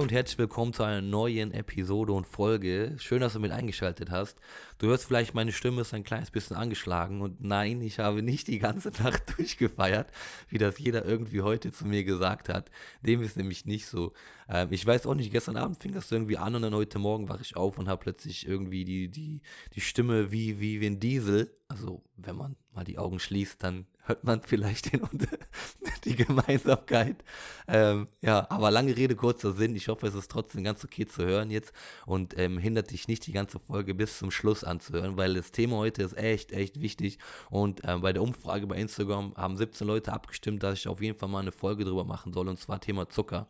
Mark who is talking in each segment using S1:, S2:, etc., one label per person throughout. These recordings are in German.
S1: Und herzlich willkommen zu einer neuen Episode und Folge. Schön, dass du mit eingeschaltet hast. Du hörst vielleicht, meine Stimme ist ein kleines bisschen angeschlagen und nein, ich habe nicht die ganze Nacht durchgefeiert, wie das jeder irgendwie heute zu mir gesagt hat. Dem ist nämlich nicht so. Ähm, ich weiß auch nicht, gestern Abend fing das irgendwie an und dann heute Morgen wache ich auf und habe plötzlich irgendwie die, die, die Stimme wie, wie, wie ein Diesel. Also, wenn man mal die Augen schließt, dann hört man vielleicht den, die Gemeinsamkeit. Ähm, ja, aber lange Rede, kurzer Sinn. Ich hoffe, es ist trotzdem ganz okay zu hören jetzt und ähm, hindert dich nicht, die ganze Folge bis zum Schluss anzuhören, weil das Thema heute ist echt, echt wichtig. Und ähm, bei der Umfrage bei Instagram haben 17 Leute abgestimmt, dass ich auf jeden Fall mal eine Folge drüber machen soll, und zwar Thema Zucker.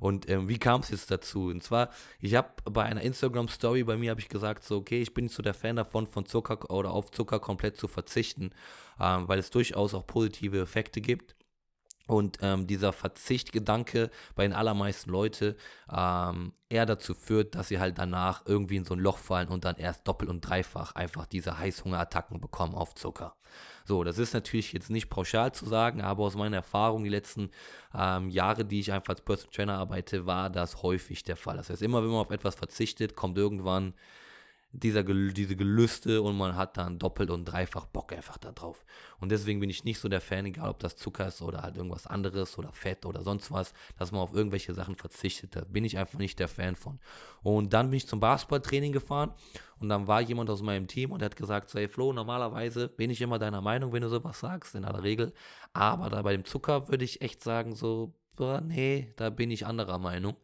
S1: Und ähm, wie kam es jetzt dazu? Und zwar, ich habe bei einer Instagram-Story bei mir habe ich gesagt, so, okay, ich bin nicht so der Fan davon, von Zucker oder auf Zucker komplett zu verzichten, ähm, weil es durchaus auch positive Effekte gibt. Und ähm, dieser Verzichtgedanke bei den allermeisten Leuten ähm, eher dazu führt, dass sie halt danach irgendwie in so ein Loch fallen und dann erst doppelt und dreifach einfach diese Heißhungerattacken bekommen auf Zucker. So, das ist natürlich jetzt nicht pauschal zu sagen, aber aus meiner Erfahrung die letzten ähm, Jahre, die ich einfach als Personal Trainer arbeite, war das häufig der Fall. Das heißt, immer wenn man auf etwas verzichtet, kommt irgendwann dieser, diese Gelüste und man hat dann doppelt und dreifach Bock einfach da drauf. Und deswegen bin ich nicht so der Fan, egal ob das Zucker ist oder halt irgendwas anderes oder Fett oder sonst was, dass man auf irgendwelche Sachen verzichtet. Da bin ich einfach nicht der Fan von. Und dann bin ich zum Basketballtraining gefahren und dann war jemand aus meinem Team und der hat gesagt, so, hey Flo, normalerweise bin ich immer deiner Meinung, wenn du sowas sagst, in aller Regel. Aber da bei dem Zucker würde ich echt sagen, so, nee, da bin ich anderer Meinung.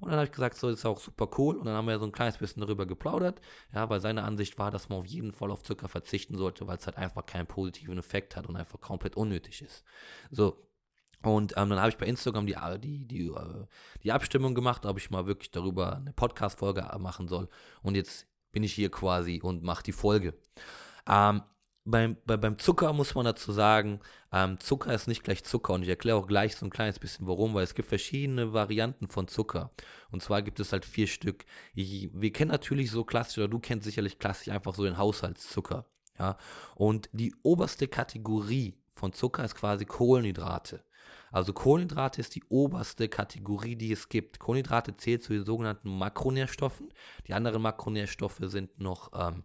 S1: Und dann habe ich gesagt, so ist auch super cool. Und dann haben wir so ein kleines bisschen darüber geplaudert. Ja, weil seine Ansicht war, dass man auf jeden Fall auf Zucker verzichten sollte, weil es halt einfach keinen positiven Effekt hat und einfach komplett unnötig ist. So. Und ähm, dann habe ich bei Instagram die, äh, die, die, äh, die Abstimmung gemacht, ob ich mal wirklich darüber eine Podcast-Folge machen soll. Und jetzt bin ich hier quasi und mache die Folge. Ähm, beim, bei, beim Zucker muss man dazu sagen, ähm, Zucker ist nicht gleich Zucker und ich erkläre auch gleich so ein kleines bisschen warum, weil es gibt verschiedene Varianten von Zucker. Und zwar gibt es halt vier Stück. Ich, wir kennen natürlich so klassisch, oder du kennst sicherlich klassisch einfach so den Haushaltszucker. Ja? Und die oberste Kategorie von Zucker ist quasi Kohlenhydrate. Also Kohlenhydrate ist die oberste Kategorie, die es gibt. Kohlenhydrate zählt zu den sogenannten Makronährstoffen. Die anderen Makronährstoffe sind noch ähm,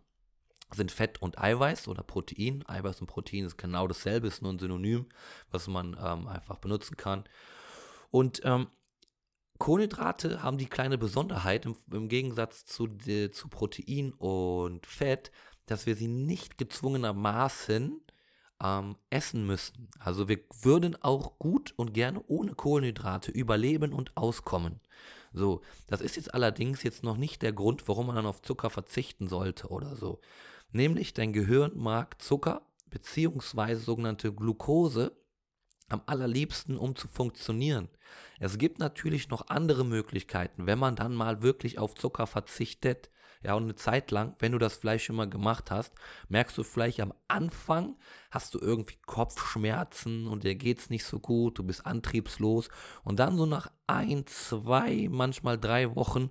S1: sind Fett und Eiweiß oder Protein. Eiweiß und Protein ist genau dasselbe, ist nur ein Synonym, was man ähm, einfach benutzen kann. Und ähm, Kohlenhydrate haben die kleine Besonderheit im, im Gegensatz zu, die, zu Protein und Fett, dass wir sie nicht gezwungenermaßen ähm, essen müssen. Also wir würden auch gut und gerne ohne Kohlenhydrate überleben und auskommen. So, das ist jetzt allerdings jetzt noch nicht der Grund, warum man dann auf Zucker verzichten sollte oder so. Nämlich dein Gehirn mag Zucker bzw. sogenannte Glucose am allerliebsten, um zu funktionieren. Es gibt natürlich noch andere Möglichkeiten, wenn man dann mal wirklich auf Zucker verzichtet. Ja, und eine Zeit lang, wenn du das schon mal gemacht hast, merkst du vielleicht am Anfang, hast du irgendwie Kopfschmerzen und dir geht es nicht so gut, du bist antriebslos. Und dann so nach ein, zwei, manchmal drei Wochen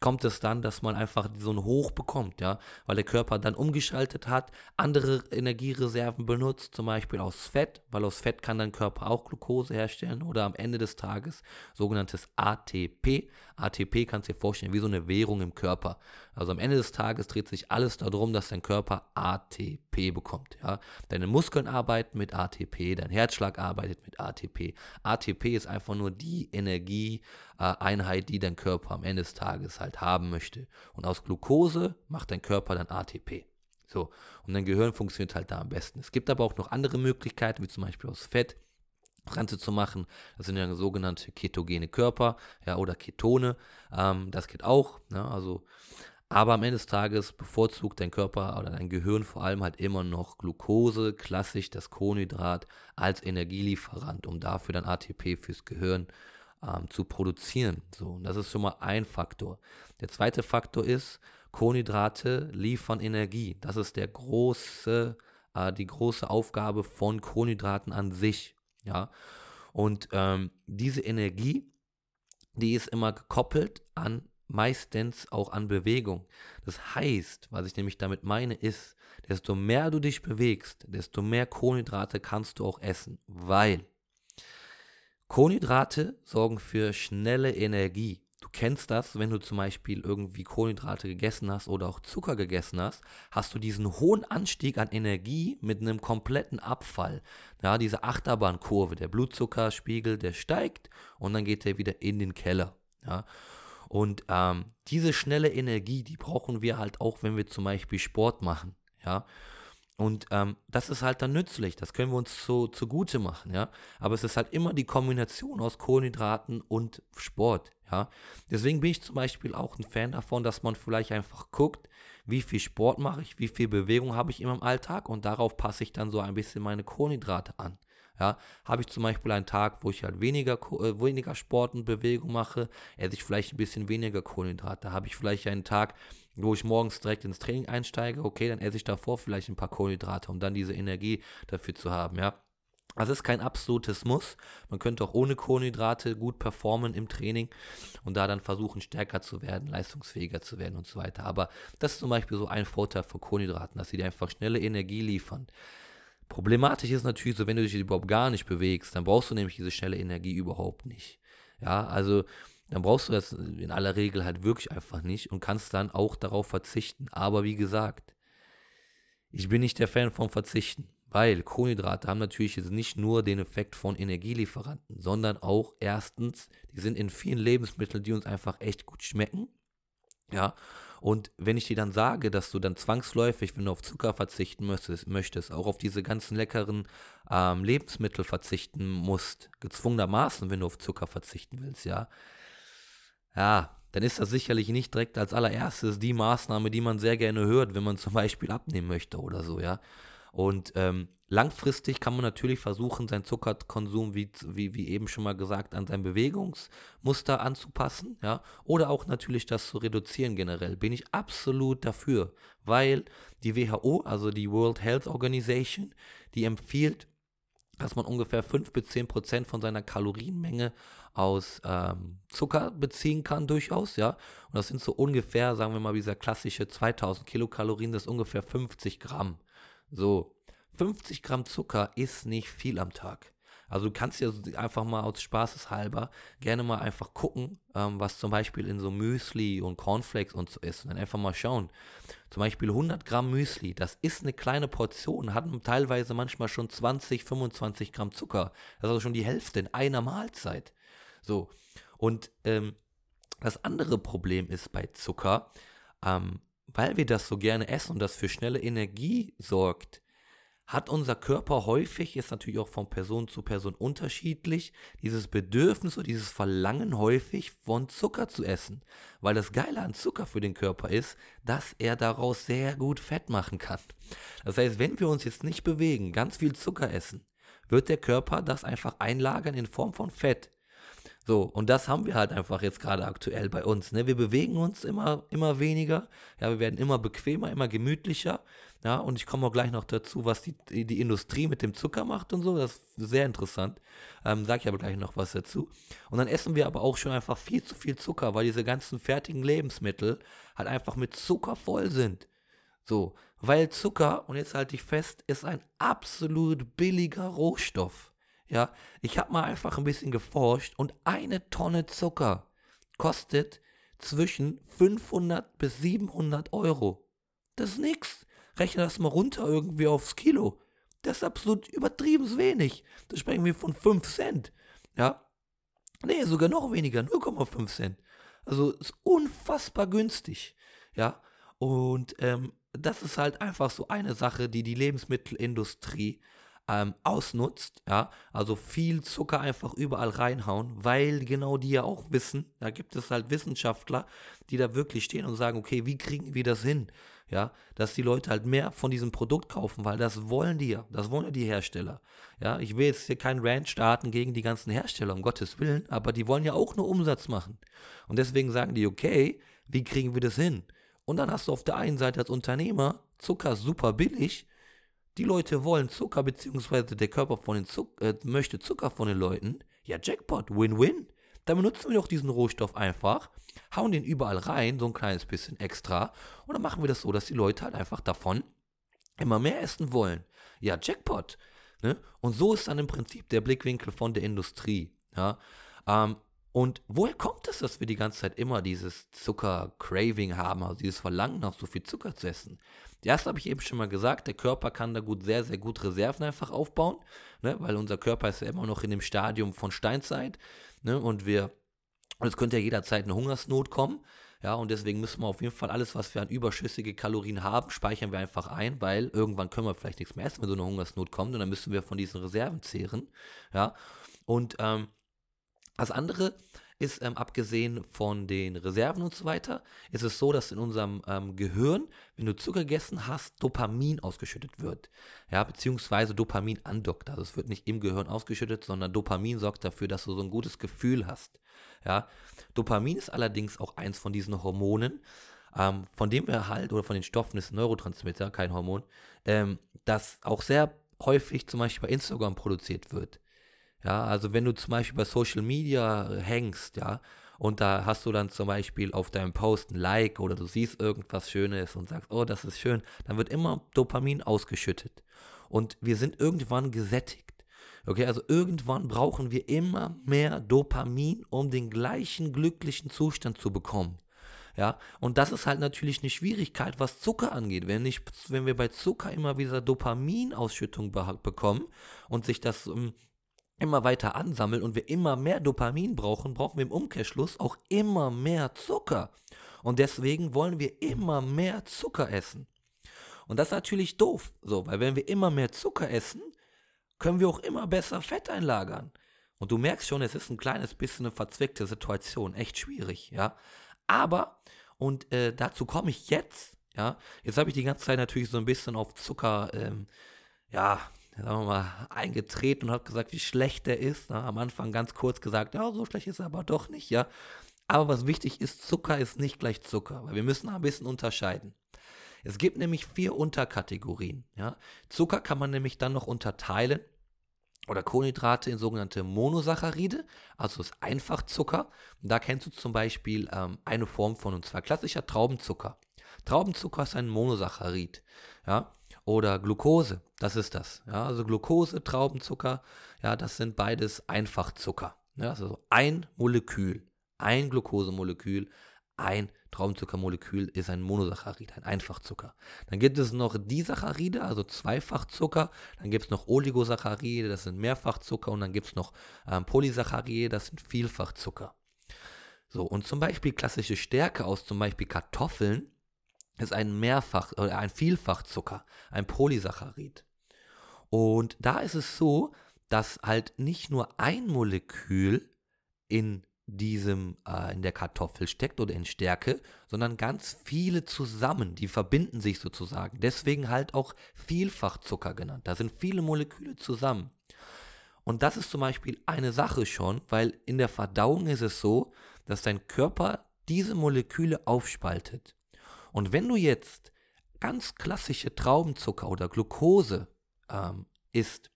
S1: kommt es dann, dass man einfach so ein Hoch bekommt, ja, weil der Körper dann umgeschaltet hat, andere Energiereserven benutzt, zum Beispiel aus Fett, weil aus Fett kann dein Körper auch Glucose herstellen oder am Ende des Tages sogenanntes ATP. ATP kannst du dir vorstellen wie so eine Währung im Körper. Also am Ende des Tages dreht sich alles darum, dass dein Körper ATP bekommt, ja. Deine Muskeln arbeiten mit ATP, dein Herzschlag arbeitet mit ATP. ATP ist einfach nur die Energieeinheit, die dein Körper am Ende des Tages halt haben möchte. Und aus Glucose macht dein Körper dann ATP. So, und dein Gehirn funktioniert halt da am besten. Es gibt aber auch noch andere Möglichkeiten, wie zum Beispiel aus Fett Ganze zu machen. Das sind ja sogenannte ketogene Körper, ja, oder Ketone. Ähm, das geht auch. Ne? Also, aber am Ende des Tages bevorzugt dein Körper oder dein Gehirn vor allem halt immer noch Glucose, klassisch das Kohlenhydrat, als Energielieferant, um dafür dann ATP fürs Gehirn ähm, zu produzieren. So, und das ist schon mal ein Faktor. Der zweite Faktor ist, Kohlenhydrate liefern Energie. Das ist der große, äh, die große Aufgabe von Kohlenhydraten an sich. Ja, und ähm, diese Energie, die ist immer gekoppelt an meistens auch an Bewegung. Das heißt, was ich nämlich damit meine, ist, desto mehr du dich bewegst, desto mehr Kohlenhydrate kannst du auch essen, weil Kohlenhydrate sorgen für schnelle Energie. Du kennst das, wenn du zum Beispiel irgendwie Kohlenhydrate gegessen hast oder auch Zucker gegessen hast, hast du diesen hohen Anstieg an Energie mit einem kompletten Abfall. Ja, diese Achterbahnkurve, der Blutzuckerspiegel, der steigt und dann geht er wieder in den Keller. Ja. Und ähm, diese schnelle Energie, die brauchen wir halt auch, wenn wir zum Beispiel Sport machen. Ja. Und ähm, das ist halt dann nützlich, das können wir uns so zugute machen, ja. Aber es ist halt immer die Kombination aus Kohlenhydraten und Sport, ja. Deswegen bin ich zum Beispiel auch ein Fan davon, dass man vielleicht einfach guckt, wie viel Sport mache ich, wie viel Bewegung habe ich in meinem Alltag und darauf passe ich dann so ein bisschen meine Kohlenhydrate an. Ja, habe ich zum Beispiel einen Tag, wo ich halt weniger, äh, weniger Sport und Bewegung mache, esse ich vielleicht ein bisschen weniger Kohlenhydrate. Habe ich vielleicht einen Tag, wo ich morgens direkt ins Training einsteige, okay, dann esse ich davor vielleicht ein paar Kohlenhydrate, um dann diese Energie dafür zu haben, ja. Also ist kein absolutes Muss. Man könnte auch ohne Kohlenhydrate gut performen im Training und da dann versuchen, stärker zu werden, leistungsfähiger zu werden und so weiter. Aber das ist zum Beispiel so ein Vorteil von Kohlenhydraten, dass sie dir einfach schnelle Energie liefern. Problematisch ist natürlich so, wenn du dich überhaupt gar nicht bewegst, dann brauchst du nämlich diese schnelle Energie überhaupt nicht. Ja, also dann brauchst du das in aller Regel halt wirklich einfach nicht und kannst dann auch darauf verzichten. Aber wie gesagt, ich bin nicht der Fan vom Verzichten, weil Kohlenhydrate haben natürlich jetzt nicht nur den Effekt von Energielieferanten, sondern auch erstens, die sind in vielen Lebensmitteln, die uns einfach echt gut schmecken. Ja, und wenn ich dir dann sage, dass du dann zwangsläufig, wenn du auf Zucker verzichten möchtest, möchtest auch auf diese ganzen leckeren ähm, Lebensmittel verzichten musst, gezwungenermaßen, wenn du auf Zucker verzichten willst, ja, ja, dann ist das sicherlich nicht direkt als allererstes die Maßnahme, die man sehr gerne hört, wenn man zum Beispiel abnehmen möchte oder so, ja. Und ähm, langfristig kann man natürlich versuchen, seinen Zuckerkonsum, wie, wie, wie eben schon mal gesagt, an sein Bewegungsmuster anzupassen, ja. Oder auch natürlich das zu reduzieren generell. Bin ich absolut dafür, weil die WHO, also die World Health Organization, die empfiehlt, dass man ungefähr 5 bis 10 Prozent von seiner Kalorienmenge aus ähm, Zucker beziehen kann, durchaus, ja. Und das sind so ungefähr, sagen wir mal, dieser klassische 2000 Kilokalorien, das ist ungefähr 50 Gramm. So, 50 Gramm Zucker ist nicht viel am Tag. Also du kannst ja einfach mal aus Spaßeshalber gerne mal einfach gucken, ähm, was zum Beispiel in so Müsli und Cornflakes und so ist. Und dann einfach mal schauen. Zum Beispiel 100 Gramm Müsli, das ist eine kleine Portion, hat teilweise manchmal schon 20, 25 Gramm Zucker. Das ist also schon die Hälfte in einer Mahlzeit. So. Und ähm, das andere Problem ist bei Zucker, ähm, weil wir das so gerne essen und das für schnelle Energie sorgt, hat unser Körper häufig, ist natürlich auch von Person zu Person unterschiedlich, dieses Bedürfnis oder dieses Verlangen häufig von Zucker zu essen. Weil das Geile an Zucker für den Körper ist, dass er daraus sehr gut Fett machen kann. Das heißt, wenn wir uns jetzt nicht bewegen, ganz viel Zucker essen, wird der Körper das einfach einlagern in Form von Fett. So, und das haben wir halt einfach jetzt gerade aktuell bei uns. Ne? Wir bewegen uns immer, immer weniger. Ja, wir werden immer bequemer, immer gemütlicher. Ja, und ich komme auch gleich noch dazu, was die, die Industrie mit dem Zucker macht und so. Das ist sehr interessant. Ähm, Sage ich aber gleich noch was dazu. Und dann essen wir aber auch schon einfach viel zu viel Zucker, weil diese ganzen fertigen Lebensmittel halt einfach mit Zucker voll sind. So, weil Zucker, und jetzt halte ich fest, ist ein absolut billiger Rohstoff. Ja, ich habe mal einfach ein bisschen geforscht und eine Tonne Zucker kostet zwischen 500 bis 700 Euro. Das ist nix. Rechne das mal runter irgendwie aufs Kilo. Das ist absolut übertrieben wenig. Da sprechen wir von 5 Cent. Ja. Nee, sogar noch weniger, 0,5 Cent. Also ist unfassbar günstig. Ja. Und ähm, das ist halt einfach so eine Sache, die die Lebensmittelindustrie ähm, ausnutzt, ja, also viel Zucker einfach überall reinhauen, weil genau die ja auch wissen, da gibt es halt Wissenschaftler, die da wirklich stehen und sagen, okay, wie kriegen wir das hin? Ja, dass die Leute halt mehr von diesem Produkt kaufen, weil das wollen die ja, das wollen ja die Hersteller. Ja, ich will jetzt hier keinen Rant starten gegen die ganzen Hersteller, um Gottes Willen, aber die wollen ja auch nur Umsatz machen. Und deswegen sagen die, okay, wie kriegen wir das hin? Und dann hast du auf der einen Seite als Unternehmer Zucker super billig, die Leute wollen Zucker, beziehungsweise der Körper von den Zuck äh, möchte Zucker von den Leuten. Ja, Jackpot, Win-Win. Dann benutzen wir doch diesen Rohstoff einfach, hauen den überall rein, so ein kleines bisschen extra. Und dann machen wir das so, dass die Leute halt einfach davon immer mehr essen wollen. Ja, Jackpot. Ne? Und so ist dann im Prinzip der Blickwinkel von der Industrie. Ja? Ähm, Und woher kommt es, dass wir die ganze Zeit immer dieses Zucker-Craving haben, also dieses Verlangen nach so viel Zucker zu essen? Erst habe ich eben schon mal gesagt, der Körper kann da gut, sehr, sehr gut Reserven einfach aufbauen, ne? weil unser Körper ist ja immer noch in dem Stadium von Steinzeit ne? und wir, es könnte ja jederzeit eine Hungersnot kommen. Ja, und deswegen müssen wir auf jeden Fall alles, was wir an überschüssige Kalorien haben, speichern wir einfach ein, weil irgendwann können wir vielleicht nichts mehr essen, wenn so eine Hungersnot kommt und dann müssen wir von diesen Reserven zehren. Ja, und ähm, das andere ist, ähm, abgesehen von den Reserven und so weiter, ist es so, dass in unserem ähm, Gehirn, wenn du Zucker gegessen hast, Dopamin ausgeschüttet wird. Ja, beziehungsweise Dopamin andockt. Also es wird nicht im Gehirn ausgeschüttet, sondern Dopamin sorgt dafür, dass du so ein gutes Gefühl hast. Ja, Dopamin ist allerdings auch eins von diesen Hormonen, ähm, von dem wir halt, oder von den Stoffen ist ein Neurotransmitter, kein Hormon, ähm, das auch sehr häufig zum Beispiel bei Instagram produziert wird. Ja, also wenn du zum Beispiel bei Social Media hängst, ja, und da hast du dann zum Beispiel auf deinem Post ein Like oder du siehst irgendwas Schönes und sagst, oh, das ist schön, dann wird immer Dopamin ausgeschüttet. Und wir sind irgendwann gesättigt. Okay, also irgendwann brauchen wir immer mehr Dopamin, um den gleichen glücklichen Zustand zu bekommen. Ja, und das ist halt natürlich eine Schwierigkeit, was Zucker angeht. Wenn, ich, wenn wir bei Zucker immer wieder Dopaminausschüttung be bekommen und sich das ähm, immer weiter ansammelt und wir immer mehr Dopamin brauchen, brauchen wir im Umkehrschluss auch immer mehr Zucker. Und deswegen wollen wir immer mehr Zucker essen. Und das ist natürlich doof, so, weil wenn wir immer mehr Zucker essen, können wir auch immer besser Fett einlagern. Und du merkst schon, es ist ein kleines bisschen eine verzwickte Situation, echt schwierig, ja. Aber, und äh, dazu komme ich jetzt, ja, jetzt habe ich die ganze Zeit natürlich so ein bisschen auf Zucker, ähm, ja, sagen wir mal, eingetreten und habe gesagt, wie schlecht der ist. Na, am Anfang ganz kurz gesagt, ja, so schlecht ist er aber doch nicht, ja. Aber was wichtig ist, Zucker ist nicht gleich Zucker, weil wir müssen ein bisschen unterscheiden. Es gibt nämlich vier Unterkategorien. Ja? Zucker kann man nämlich dann noch unterteilen oder Kohlenhydrate in sogenannte Monosaccharide, also das Einfachzucker. Und da kennst du zum Beispiel ähm, eine Form von, und zwar klassischer Traubenzucker. Traubenzucker ist ein Monosaccharid. Ja? Oder Glucose, das ist das. Ja? Also Glucose, Traubenzucker, ja, das sind beides Einfachzucker. Ja? Also ein Molekül, ein Glucosemolekül, ein Traubenzuckermolekül ist ein Monosaccharid, ein Einfachzucker. Dann gibt es noch Disaccharide, also Zweifachzucker. Dann gibt es noch Oligosaccharide, das sind Mehrfachzucker. Und dann gibt es noch ähm, Polysaccharide, das sind Vielfachzucker. So, und zum Beispiel klassische Stärke aus zum Beispiel Kartoffeln ist ein Mehrfach- oder ein Vielfachzucker, ein Polysaccharid. Und da ist es so, dass halt nicht nur ein Molekül in diesem äh, in der Kartoffel steckt oder in Stärke, sondern ganz viele zusammen, die verbinden sich sozusagen. Deswegen halt auch Vielfachzucker genannt. Da sind viele Moleküle zusammen. Und das ist zum Beispiel eine Sache schon, weil in der Verdauung ist es so, dass dein Körper diese Moleküle aufspaltet. Und wenn du jetzt ganz klassische Traubenzucker oder Glucose ähm, isst,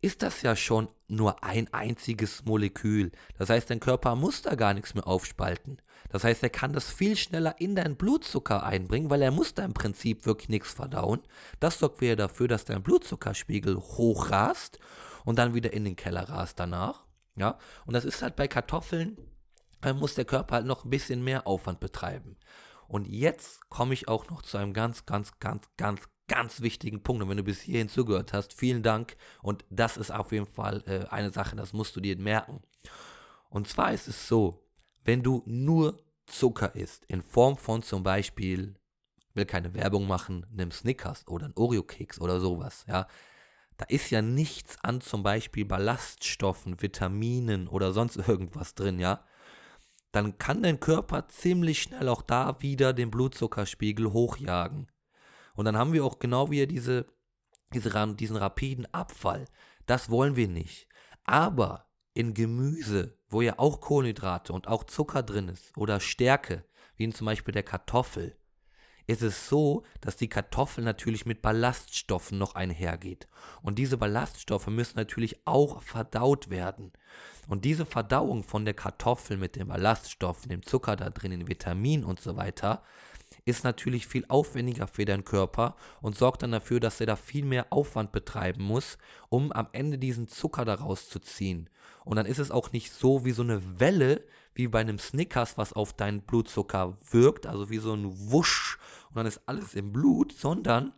S1: ist das ja schon nur ein einziges Molekül. Das heißt, dein Körper muss da gar nichts mehr aufspalten. Das heißt, er kann das viel schneller in deinen Blutzucker einbringen, weil er muss da im Prinzip wirklich nichts verdauen. Das sorgt wieder dafür, dass dein Blutzuckerspiegel hochrast und dann wieder in den Keller rast danach. Ja, und das ist halt bei Kartoffeln, da muss der Körper halt noch ein bisschen mehr Aufwand betreiben. Und jetzt komme ich auch noch zu einem ganz, ganz, ganz, ganz, ganz wichtigen Punkt. Und wenn du bis hierhin zugehört hast, vielen Dank. Und das ist auf jeden Fall äh, eine Sache, das musst du dir merken. Und zwar ist es so, wenn du nur Zucker isst, in Form von zum Beispiel, will keine Werbung machen, nimm Snickers oder ein Oreo-Keks oder sowas, ja. Da ist ja nichts an zum Beispiel Ballaststoffen, Vitaminen oder sonst irgendwas drin, ja. Dann kann dein Körper ziemlich schnell auch da wieder den Blutzuckerspiegel hochjagen. Und dann haben wir auch genau wieder diese, diese, diesen rapiden Abfall. Das wollen wir nicht. Aber in Gemüse, wo ja auch Kohlenhydrate und auch Zucker drin ist oder Stärke, wie in zum Beispiel der Kartoffel, ist es so, dass die Kartoffel natürlich mit Ballaststoffen noch einhergeht. Und diese Ballaststoffe müssen natürlich auch verdaut werden. Und diese Verdauung von der Kartoffel mit den Ballaststoffen, dem Zucker da drin, den Vitaminen und so weiter, ist natürlich viel aufwendiger für deinen Körper und sorgt dann dafür, dass er da viel mehr Aufwand betreiben muss, um am Ende diesen Zucker daraus zu ziehen. Und dann ist es auch nicht so wie so eine Welle, wie bei einem Snickers, was auf deinen Blutzucker wirkt, also wie so ein Wusch und dann ist alles im Blut, sondern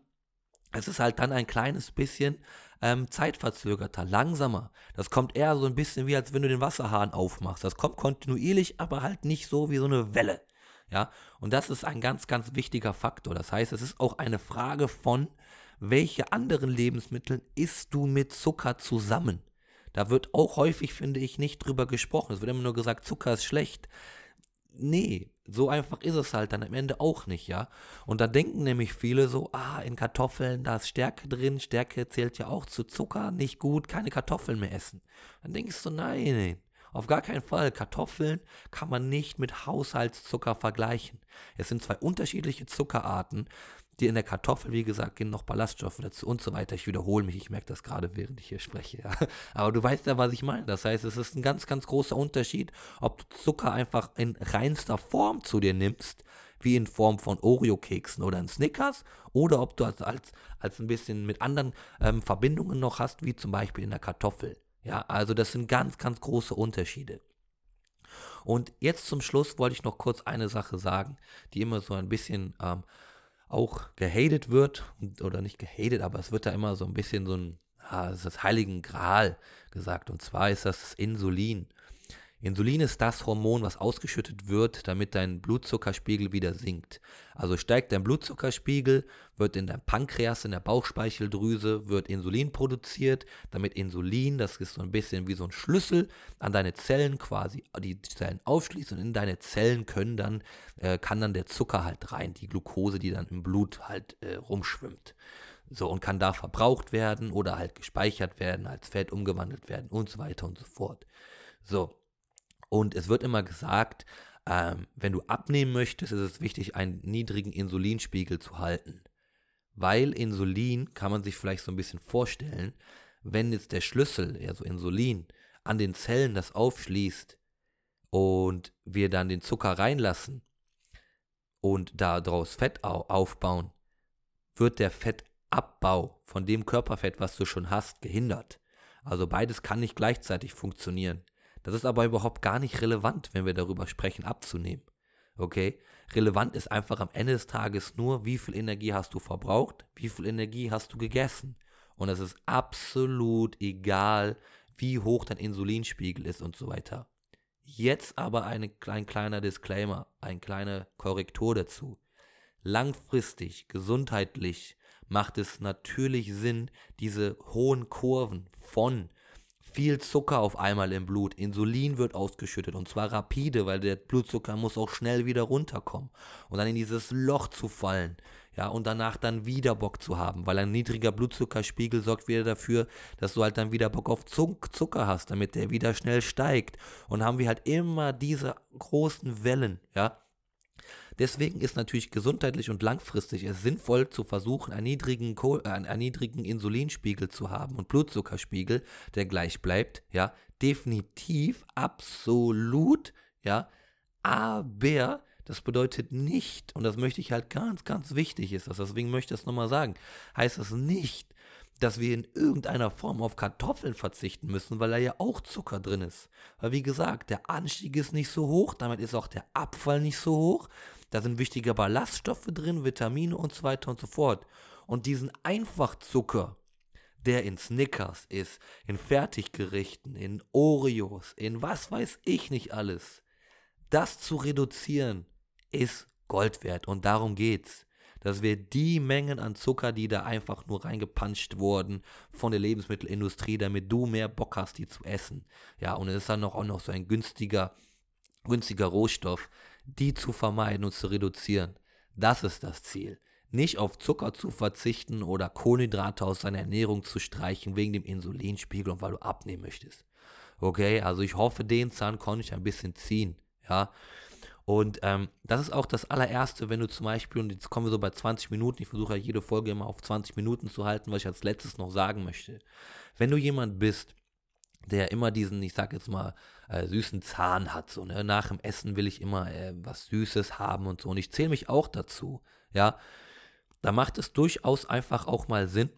S1: es ist halt dann ein kleines bisschen ähm, zeitverzögerter, langsamer. Das kommt eher so ein bisschen wie, als wenn du den Wasserhahn aufmachst. Das kommt kontinuierlich, aber halt nicht so wie so eine Welle. Ja, und das ist ein ganz, ganz wichtiger Faktor. Das heißt, es ist auch eine Frage von, welche anderen Lebensmittel isst du mit Zucker zusammen? Da wird auch häufig, finde ich, nicht drüber gesprochen. Es wird immer nur gesagt, Zucker ist schlecht. Nee, so einfach ist es halt dann am Ende auch nicht, ja. Und da denken nämlich viele so, ah, in Kartoffeln, da ist Stärke drin, Stärke zählt ja auch zu Zucker, nicht gut, keine Kartoffeln mehr essen. Dann denkst du, nein, nein, auf gar keinen Fall. Kartoffeln kann man nicht mit Haushaltszucker vergleichen. Es sind zwei unterschiedliche Zuckerarten die in der Kartoffel, wie gesagt, gehen noch Ballaststoffe dazu und so weiter. Ich wiederhole mich, ich merke das gerade, während ich hier spreche. Ja. Aber du weißt ja, was ich meine. Das heißt, es ist ein ganz, ganz großer Unterschied, ob du Zucker einfach in reinster Form zu dir nimmst, wie in Form von Oreo-Keksen oder in Snickers, oder ob du als, als, als ein bisschen mit anderen ähm, Verbindungen noch hast, wie zum Beispiel in der Kartoffel. Ja, also das sind ganz, ganz große Unterschiede. Und jetzt zum Schluss wollte ich noch kurz eine Sache sagen, die immer so ein bisschen ähm, auch gehatet wird, oder nicht gehatet, aber es wird da immer so ein bisschen so ein, ah, das ist das Heiligen Gral gesagt, und zwar ist das, das Insulin. Insulin ist das Hormon, was ausgeschüttet wird, damit dein Blutzuckerspiegel wieder sinkt. Also steigt dein Blutzuckerspiegel, wird in deinem Pankreas, in der Bauchspeicheldrüse, wird Insulin produziert, damit Insulin, das ist so ein bisschen wie so ein Schlüssel, an deine Zellen quasi, die Zellen aufschließt und in deine Zellen können dann, äh, kann dann der Zucker halt rein, die Glucose, die dann im Blut halt äh, rumschwimmt. So, und kann da verbraucht werden oder halt gespeichert werden, als Fett umgewandelt werden und so weiter und so fort. So, und es wird immer gesagt, ähm, wenn du abnehmen möchtest, ist es wichtig, einen niedrigen Insulinspiegel zu halten. Weil Insulin, kann man sich vielleicht so ein bisschen vorstellen, wenn jetzt der Schlüssel, also Insulin, an den Zellen das aufschließt und wir dann den Zucker reinlassen und daraus Fett aufbauen, wird der Fettabbau von dem Körperfett, was du schon hast, gehindert. Also beides kann nicht gleichzeitig funktionieren. Das ist aber überhaupt gar nicht relevant, wenn wir darüber sprechen, abzunehmen. Okay? Relevant ist einfach am Ende des Tages nur, wie viel Energie hast du verbraucht, wie viel Energie hast du gegessen. Und es ist absolut egal, wie hoch dein Insulinspiegel ist und so weiter. Jetzt aber eine, ein kleiner Disclaimer, eine kleine Korrektur dazu. Langfristig, gesundheitlich macht es natürlich Sinn, diese hohen Kurven von viel Zucker auf einmal im Blut. Insulin wird ausgeschüttet und zwar rapide, weil der Blutzucker muss auch schnell wieder runterkommen und dann in dieses Loch zu fallen. Ja, und danach dann wieder Bock zu haben, weil ein niedriger Blutzuckerspiegel sorgt wieder dafür, dass du halt dann wieder Bock auf Zucker hast, damit der wieder schnell steigt. Und haben wir halt immer diese großen Wellen, ja. Deswegen ist natürlich gesundheitlich und langfristig es sinnvoll zu versuchen, einen niedrigen, äh, einen niedrigen Insulinspiegel zu haben und Blutzuckerspiegel, der gleich bleibt, ja, definitiv, absolut, ja, aber das bedeutet nicht, und das möchte ich halt ganz, ganz wichtig ist, das, deswegen möchte ich das nochmal sagen, heißt das nicht, dass wir in irgendeiner Form auf Kartoffeln verzichten müssen, weil da ja auch Zucker drin ist. Weil wie gesagt, der Anstieg ist nicht so hoch, damit ist auch der Abfall nicht so hoch. Da sind wichtige Ballaststoffe drin, Vitamine und so weiter und so fort. Und diesen Einfachzucker, der in Snickers ist, in Fertiggerichten, in Oreos, in was weiß ich nicht alles, das zu reduzieren, ist Gold wert. Und darum geht's dass wir die Mengen an Zucker, die da einfach nur reingepanscht wurden von der Lebensmittelindustrie, damit du mehr Bock hast, die zu essen. Ja, und es ist dann auch noch so ein günstiger, günstiger Rohstoff, die zu vermeiden und zu reduzieren. Das ist das Ziel. Nicht auf Zucker zu verzichten oder Kohlenhydrate aus deiner Ernährung zu streichen wegen dem Insulinspiegel und weil du abnehmen möchtest. Okay, also ich hoffe, den Zahn konnte ich ein bisschen ziehen. Ja, und ähm, das ist auch das allererste, wenn du zum Beispiel, und jetzt kommen wir so bei 20 Minuten, ich versuche ja jede Folge immer auf 20 Minuten zu halten, was ich als letztes noch sagen möchte. Wenn du jemand bist, der immer diesen, ich sag jetzt mal, äh, süßen Zahn hat. So, ne? Nach dem Essen will ich immer äh, was Süßes haben und so. Und ich zähle mich auch dazu. Ja, da macht es durchaus einfach auch mal Sinn,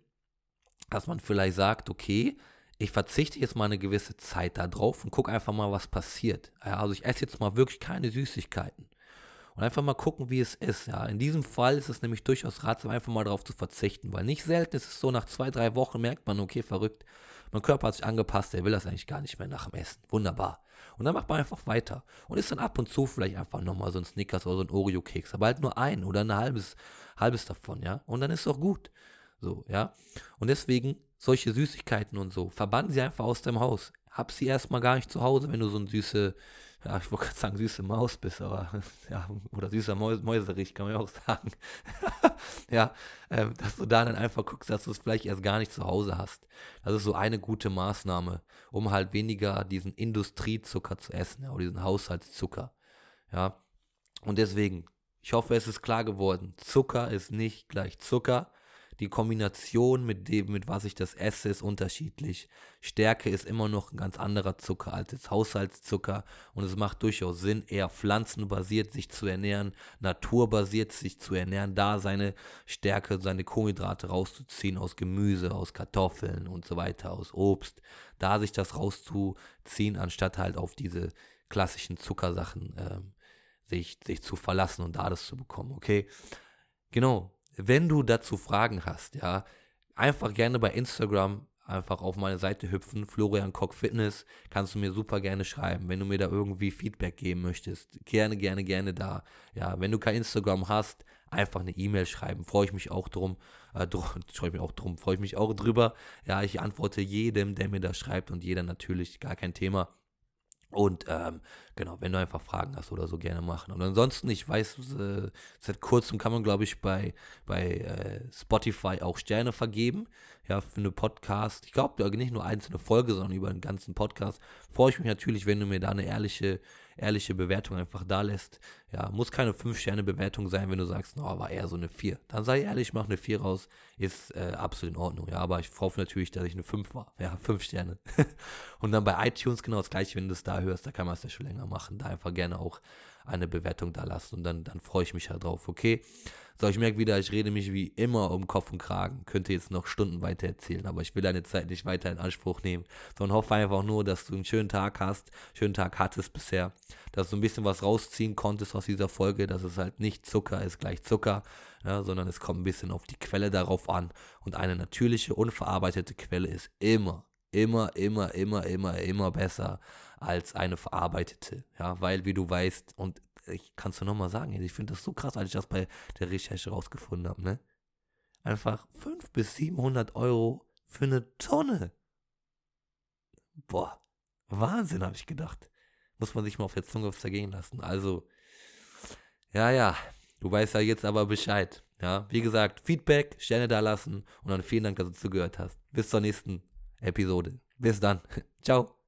S1: dass man vielleicht sagt, okay, ich verzichte jetzt mal eine gewisse Zeit da drauf und gucke einfach mal, was passiert. Ja, also ich esse jetzt mal wirklich keine Süßigkeiten. Und einfach mal gucken, wie es ist. Ja, in diesem Fall ist es nämlich durchaus ratsam, einfach mal darauf zu verzichten, weil nicht selten ist es so, nach zwei, drei Wochen merkt man, okay, verrückt, mein Körper hat sich angepasst, der will das eigentlich gar nicht mehr nach dem Essen. Wunderbar. Und dann macht man einfach weiter. Und ist dann ab und zu vielleicht einfach nochmal so ein Snickers oder so ein Oreo-Keks, aber halt nur ein oder ein halbes, halbes davon, ja. Und dann ist es auch gut. So, ja. Und deswegen solche Süßigkeiten und so, verbannen sie einfach aus deinem Haus. Hab sie erstmal gar nicht zu Hause, wenn du so ein süße, ja, ich wollte gerade sagen, süße Maus bist, aber ja, oder süßer Mäus Mäuserich, kann man ja auch sagen. ja, ähm, dass du da dann einfach guckst, dass du es vielleicht erst gar nicht zu Hause hast. Das ist so eine gute Maßnahme, um halt weniger diesen Industriezucker zu essen, oder diesen Haushaltszucker. Ja. Und deswegen, ich hoffe, es ist klar geworden, Zucker ist nicht gleich Zucker die Kombination mit dem, mit was ich das esse, ist unterschiedlich. Stärke ist immer noch ein ganz anderer Zucker als jetzt Haushaltszucker und es macht durchaus Sinn, eher pflanzenbasiert sich zu ernähren, naturbasiert sich zu ernähren, da seine Stärke, seine Kohlenhydrate rauszuziehen aus Gemüse, aus Kartoffeln und so weiter, aus Obst, da sich das rauszuziehen, anstatt halt auf diese klassischen Zuckersachen ähm, sich, sich zu verlassen und da das zu bekommen, okay? Genau, wenn du dazu Fragen hast, ja, einfach gerne bei Instagram einfach auf meine Seite hüpfen, Florian Koch Fitness, kannst du mir super gerne schreiben, wenn du mir da irgendwie Feedback geben möchtest. Gerne, gerne, gerne da. Ja, wenn du kein Instagram hast, einfach eine E-Mail schreiben, freue ich mich auch drum, äh, freue mich auch drum, freue ich mich auch drüber. Ja, ich antworte jedem, der mir da schreibt und jeder natürlich, gar kein Thema. Und ähm, genau, wenn du einfach Fragen hast oder so, gerne machen. Und ansonsten, ich weiß, äh, seit kurzem kann man, glaube ich, bei, bei äh, Spotify auch Sterne vergeben. Ja, für eine Podcast. Ich glaube, nicht nur einzelne Folge, sondern über einen ganzen Podcast. Freue ich mich natürlich, wenn du mir da eine ehrliche ehrliche Bewertung einfach da lässt. Ja, muss keine 5-Sterne-Bewertung sein, wenn du sagst, no, war eher so eine 4. Dann sei ehrlich, mach eine 4 raus, ist äh, absolut in Ordnung. Ja, aber ich hoffe natürlich, dass ich eine 5 war. Ja, 5 Sterne. und dann bei iTunes genau das gleiche, wenn du es da hörst, da kann man es ja schon länger machen. Da einfach gerne auch eine Bewertung da lassen und dann, dann freue ich mich ja drauf, okay? So, ich merke wieder, ich rede mich wie immer um Kopf und Kragen. Könnte jetzt noch Stunden weiter erzählen, aber ich will deine Zeit nicht weiter in Anspruch nehmen, sondern hoffe einfach nur, dass du einen schönen Tag hast, schönen Tag hattest bisher, dass du ein bisschen was rausziehen konntest aus dieser Folge, dass es halt nicht Zucker ist gleich Zucker, ja, sondern es kommt ein bisschen auf die Quelle darauf an. Und eine natürliche, unverarbeitete Quelle ist immer, immer, immer, immer, immer, immer besser als eine verarbeitete. Ja, weil, wie du weißt, und ich kann es dir nochmal sagen, ich finde das so krass, als ich das bei der Recherche rausgefunden habe, ne? Einfach 500 bis 700 Euro für eine Tonne. Boah, Wahnsinn, habe ich gedacht. Muss man sich mal auf der Zunge zergehen lassen. Also, ja, ja, du weißt ja jetzt aber Bescheid. Ja, wie gesagt, Feedback, Sterne da lassen und dann vielen Dank, dass du zugehört hast. Bis zur nächsten Episode. Bis dann. Ciao.